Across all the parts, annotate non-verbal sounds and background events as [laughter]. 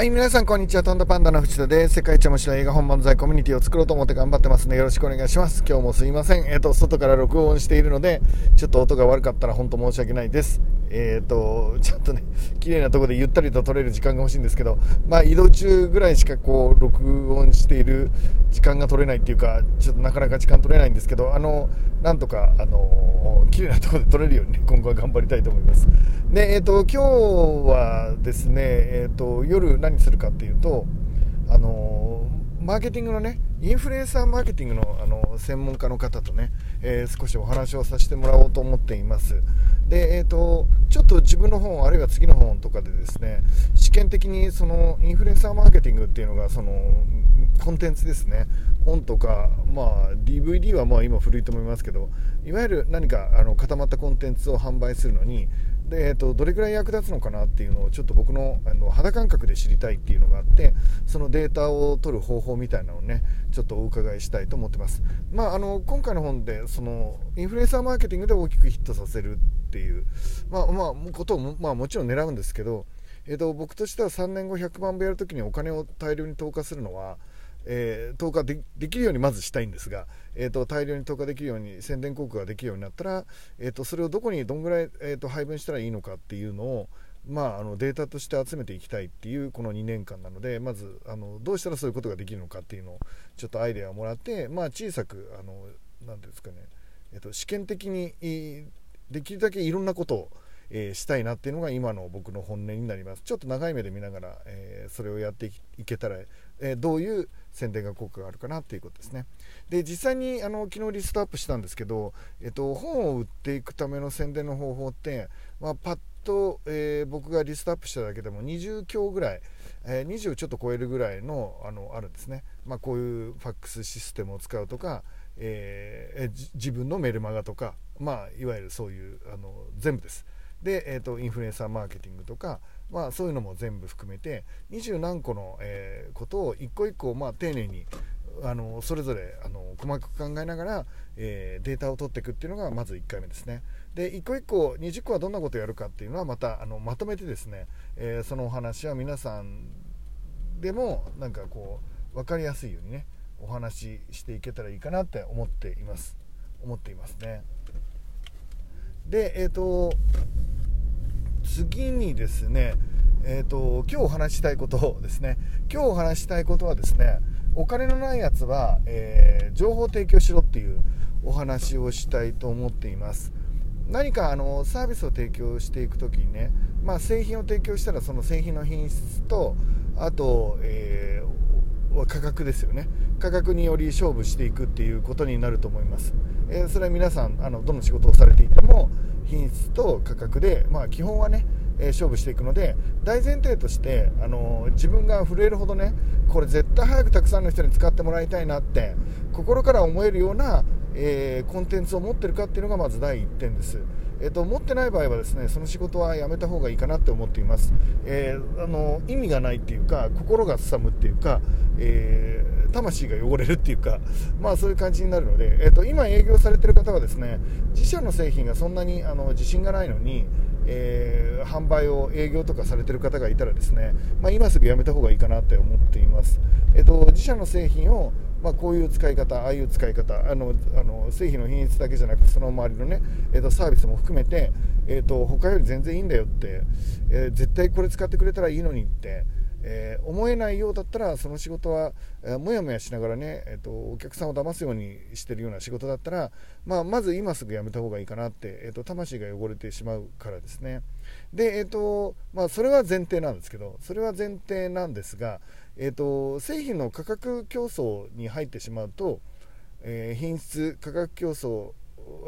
はい、皆さんこんにちは。トンドパンダの藤田です。世界一面白い映画本漫才コミュニティを作ろうと思って頑張ってますのでよろしくお願いします。今日もすいません。えっ、ー、と、外から録音しているので、ちょっと音が悪かったら本当申し訳ないです。えっ、ー、と、ちゃんとね、綺麗なところでゆったりと撮れる時間が欲しいんですけど、まあ移動中ぐらいしかこう、録音している時間が取れないっていうか、ちょっとなかなか時間取れないんですけど、あの、なんとか、あの、綺麗なところで撮れるようにね、[laughs] 今後は頑張りたいと思います。で、え、ー、と、今日はですね、えっ、と、夜何するかっていうと、あのマーケティングのねインフルエンサーマーケティングのあの専門家の方とね、えー、少しお話をさせてもらおうと思っていますで、えーと、ちょっと自分の本あるいは次の本とかでですね試験的にそのインフルエンサーマーケティングっていうのがそのコンテンツですね。本とか、まあ、DVD はまあ今古いと思いますけどいわゆる何かあの固まったコンテンツを販売するのにで、えーと、どれぐらい役立つのかなっていうのをちょっと僕のあの肌感覚で知りたいっていうのがあってそのデータを取る方法みたいなのをねちょっとお伺いしたいと思ってます、まあ、あの今回の本でそのインフルエンサーマーケティングで大きくヒットさせるっていう、まあまあ、ことをも,、まあ、もちろん狙うんですけど、えーと、僕としては3年後100万部やるときにお金を大量に投下するのはえー、投下できるようにまずしたいんですが、えーと、大量に投下できるように宣伝広告ができるようになったら、えーと、それをどこにどんぐらい、えーと、配分したらいいのかっていうのを、まあ、あのデータとして集めていきたいっていうこの2年間なのでまずあのどうしたらそういうことができるのかっていうのをちょっとアイデアをもらって、まあ、小さくあのなんていうんですかね、えー、と試験的にできるだけいろんなことをえー、したいなっていうのが今の僕の本音になります。ちょっと長い目で見ながら、えー、それをやっていけたら、えー、どういう宣伝が効果があるかなっていうことですね。で実際にあの昨日リストアップしたんですけど、えっと、本を売っていくための宣伝の方法って、まあ、パッと、え僕がリストアップしただけでも20強ぐらい、え20ちょっと超えるぐらいのあのあるんですね、まあ、こういうファックスシステムを使うとか、え自分のメルマガとか、まあ、いわゆるそういうあの全部です。で、えーと、インフルエンサーマーケティングとか、まあ、そういうのも全部含めて二十何個の、えー、ことを一個一個、まあ、丁寧にあのそれぞれあの細かく考えながら、えー、データを取っていくっていうのがまず1回目ですね。で一個一個20個はどんなことをやるかっていうのはまたあのまとめてですね、えー、そのお話は皆さんでもなんかこう分かりやすいようにねお話ししていけたらいいかなって思っています。思っていますね。でえっ、ー、と次にですね、えーと、今日お話したいことですね。今日お話したいことはですねお金のないやつは、えー、情報提供しろっていうお話をしたいと思っています。何かあのサービスを提供していく時にね、まあ、製品を提供したらその製品の品質とあと、えー、価格ですよね。価格により勝負していくっていうことになると思います、えー、それは皆さんあのどの仕事をされていても品質と価格で、まあ、基本はね、えー、勝負していくので大前提として、あのー、自分が震えるほどねこれ絶対早くたくさんの人に使ってもらいたいなって心から思えるような、え、コンテンツを持ってるかっていうのがまず第1点です。えーと、持ってない場合はですねその仕事はやめた方がいいかなって思っています、えー、あの意味がないっていうか心がすさむっていうか、えー、魂が汚れるっていうか、まあ、そういう感じになるので、えーと、今営業されてる方はですね自社の製品がそんなにあの自信がないのに、えー、販売を営業とかされてる方がいたらですね、まあ、今すぐやめた方がいいかなって思っています、えーと自社の製品をまあ、こういう使い方、ああいう使い方、あのあの製品の品質だけじゃなくて、その周りのね、えー、とサービスも含めて、えーと、他より全然いいんだよって、えー、絶対これ使ってくれたらいいのにって、えー、思えないようだったら、その仕事は、えー、もやもやしながらね、えーと、お客さんを騙すようにしてるような仕事だったら、まあ、まず今すぐやめた方がいいかなって、えーと、魂が汚れてしまうからですね。で、えーとまあ、それは前提なんですけど、それは前提なんですが、えーと、製品の価格競争に入ってしまうと、えー、品質価格競争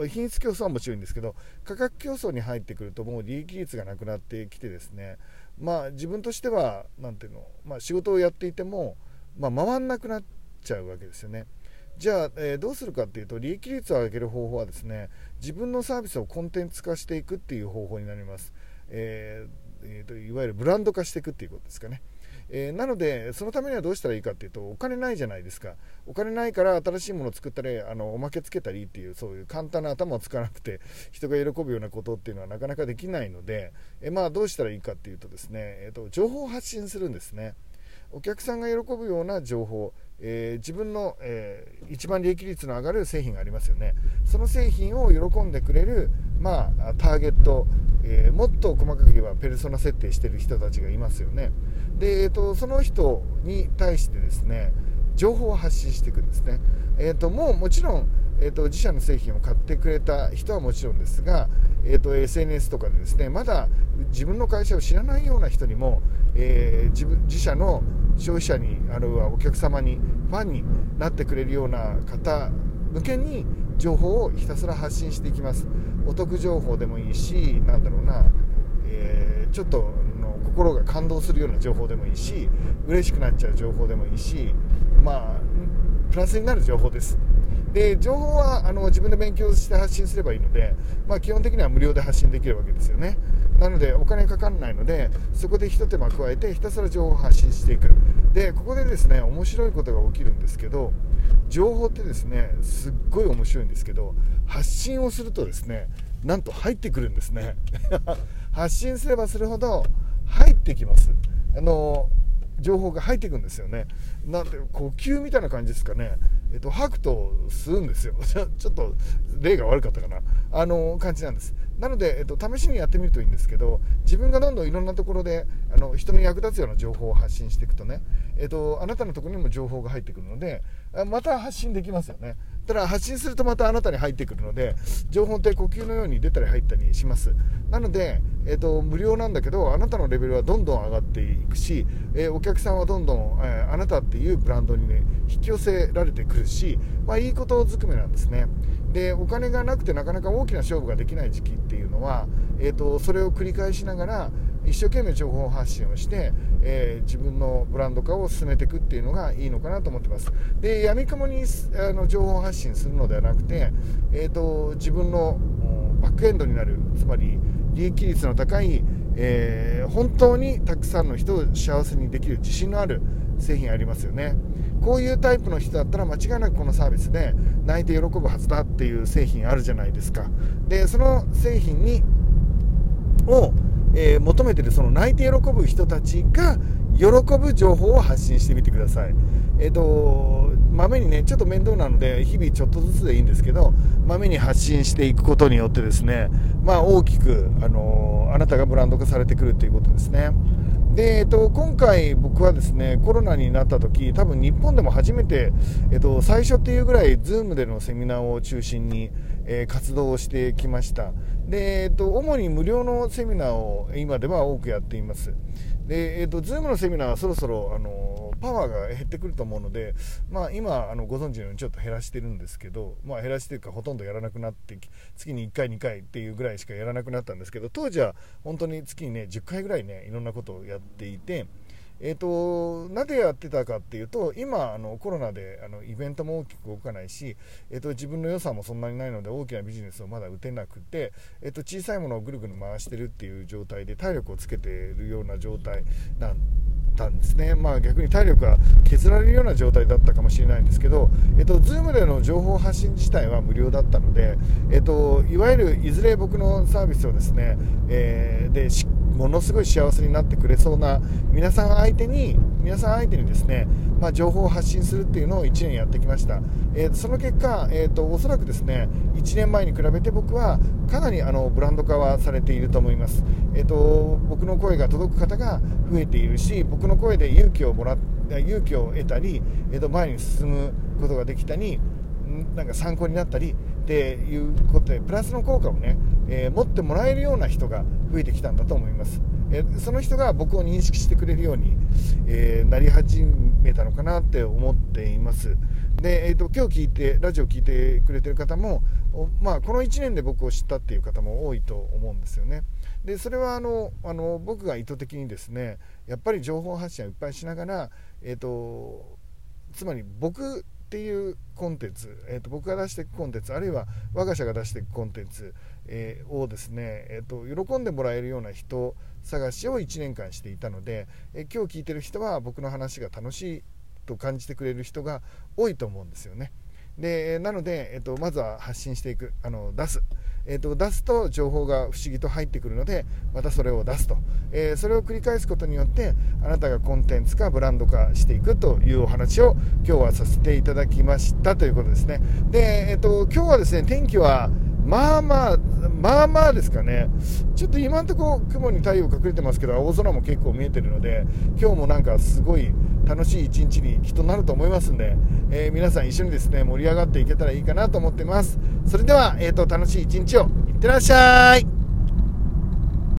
品質競争はもちろんですけど価格競争に入ってくるともう利益率がなくなってきてですねまあ自分としては何ていうの、まあ、仕事をやっていても、まあ、回んなくなっちゃうわけですよね。じゃあ、えー、どうするかっていうと利益率を上げる方法はですね自分のサービスをコンテンツ化していくっていう方法になります。えーえーといわゆるブランド化していくっていうことですかね。えー、なのでそのためにはどうしたらいいかっていうとお金ないじゃないですか。お金ないから新しいものを作ったりあのおまけつけたりっていうそういう簡単な頭を使わなくて [laughs] 人が喜ぶようなことっていうのはなかなかできないので、えー、まあどうしたらいいかっていうとですね、えーと、情報を発信するんですね。お客さんが喜ぶような情報。えー、自分の、えー、一番利益率の上がる製品がありますよね。その製品を喜んでくれる、まあ、ターゲット、えー、もっと細かく言えばペルソナ設定してる人たちがいますよね。で、えーと、その人に対してですね情報を発信していくんですね、えーと、もうもちろん、えーと、自社の製品を買ってくれた人はもちろんですが、えー、と SNS とかでですねまだ自分の会社を知らないような人にも、えー、自分自社の消費者にあるいはお客様にファンになってくれるような方向けに情報をひたすら発信していきます。お得情報でもいいしなんだろうな、えー、ちょっとの心が感動するような情報でもいいし嬉しくなっちゃう情報でもいいしまあプラスになる情報です。で情報はあの自分で勉強して発信すればいいので、まあ、基本的には無料で発信できるわけですよね。なのでお金かからないのでそこでひと手間加えてひたすら情報を発信していく。でここでですね面白いことが起きるんですけど情報ってですねすっごい面白いんですけど発信をするとですねなんと入ってくるんですね。[laughs] 発信すればするほど入ってきます。あの情報が入っていくんですよね。なんて呼吸みたいな感じですかね。えっと吐くと吸うんですよ。[laughs] ちょっと例が悪かったかな。あの感じなんです。なので、えっと、試しにやってみるといいんですけど自分がどんどんいろんなところであの人に役立つような情報を発信していくとね、えっと、あなたのところにも情報が入ってくるのでまた発信できますよね。ただ発信するとまたあなたに入ってくるので情報って呼吸のように出たり入ったりします。なので、えーと、無料なんだけどあなたのレベルはどんどん上がっていくし、え、お客さんはどんどん、え、あなたっていうブランドにね引き寄せられてくるし、まあ、いいことずくめなんですね。でお金がなくてなかなか大きな勝負ができない時期っていうのは、えーとそれを繰り返しながら一生懸命情報発信をして、えー、自分のブランド化を進めていくっていうのがいいのかなと思ってます。で闇雲にあの情報発信するのではなくて、えーと、自分のバックエンドになるつまり利益率の高い、えー、本当にたくさんの人を幸せにできる自信のある製品ありますよね。こういうタイプの人だったら間違いなくこのサービスで泣いて喜ぶはずだっていう製品あるじゃないですか。でその製品にをえー、求めてるその泣いて喜ぶ人たちが喜ぶ情報を発信してみてください。えっ、ー、と、まめにね、ちょっと面倒なので、日々ちょっとずつでいいんですけど、まめに発信していくことによってですね、まあ大きく、あのー、あなたがブランド化されてくるということですね。で、えっと、今回僕はですね、コロナになった時、多分日本でも初めて、えっと、最初っていうぐらい、ズームでのセミナーを中心に、えー、活動をしてきました。で、えっと、主に無料のセミナーを今では多くやっています。で、えっと、ズームのセミナーはそろそろ、あの、パワーが減ってくると思うので、まあ、今、あの、ご存知のようにちょっと減らしてるんですけど、まあ、減らしてるかほとんどやらなくなって、月に1回、2回っていうぐらいしかやらなくなったんですけど、当時は本当に月にね、10回ぐらいね、いろんなことをやっていて、えーと、なぜやってたかっていうと今あのコロナであのイベントも大きく動かないし、えーと、自分の予算もそんなにないので大きなビジネスをまだ打てなくて、えーと、小さいものをぐるぐる回してるっていう状態で体力をつけているような状態なんたんですね、まあ、逆に体力が削られるような状態だったかもしれないんですけど、えっと、Zoom での情報発信自体は無料だったので、えっと、いわゆるいずれ僕のサービスをですね、えー、でものすごい幸せになってくれそうな皆さん相手に皆さん相手にですね、まあ、情報を発信するっていうのを1年やってきました、えー、その結果、えーと、おそらくですね1年前に比べて僕はかなりあのブランド化はされていると思います、えーと、僕の声が届く方が増えているし僕の声で勇気をもら勇気を得たり、えーと前に進むことができたりなんか参考になったりっていうことでプラスの効果をね、えー、持ってもらえるような人が増えてきたんだと思います、えー、その人が僕を認識してくれるように、えー、なり始めたのかなって思っています。で、えーと、今日聞いてラジオ聞いてくれてる方も、まあ、この1年で僕を知ったっていう方も多いと思うんですよね。でそれはあのあの僕が意図的にですねやっぱり情報発信をいっぱいしながら、えーとつまり僕っていうコンテンツ、えーと、僕が出していくコンテンツあるいは我が社が出していくコンテンツ、えー、をですね、えーと、喜んでもらえるような人探しを1年間していたので、えー、今日聞いてる人は僕の話が楽しいと感じてくれる人が多いと思うんですよね。でなので、えーと、まずは発信していくあの出す、えーと、出すと情報が不思議と入ってくるのでまたそれを出すと、えー、それを繰り返すことによってあなたがコンテンツかブランド化していくというお話を今日はさせていただきましたということですね。で、えーと今日はですね天気はまあまあ、まあまあですかね、ちょっと今のところ雲に太陽隠れてますけど、青空も結構見えてるので、今日もなんかすごい楽しい一日にきっとなると思いますんで、えー、皆さん一緒にですね盛り上がっていけたらいいかなと思ってます。それでは、えーと、楽しい一日をいってらっしゃい。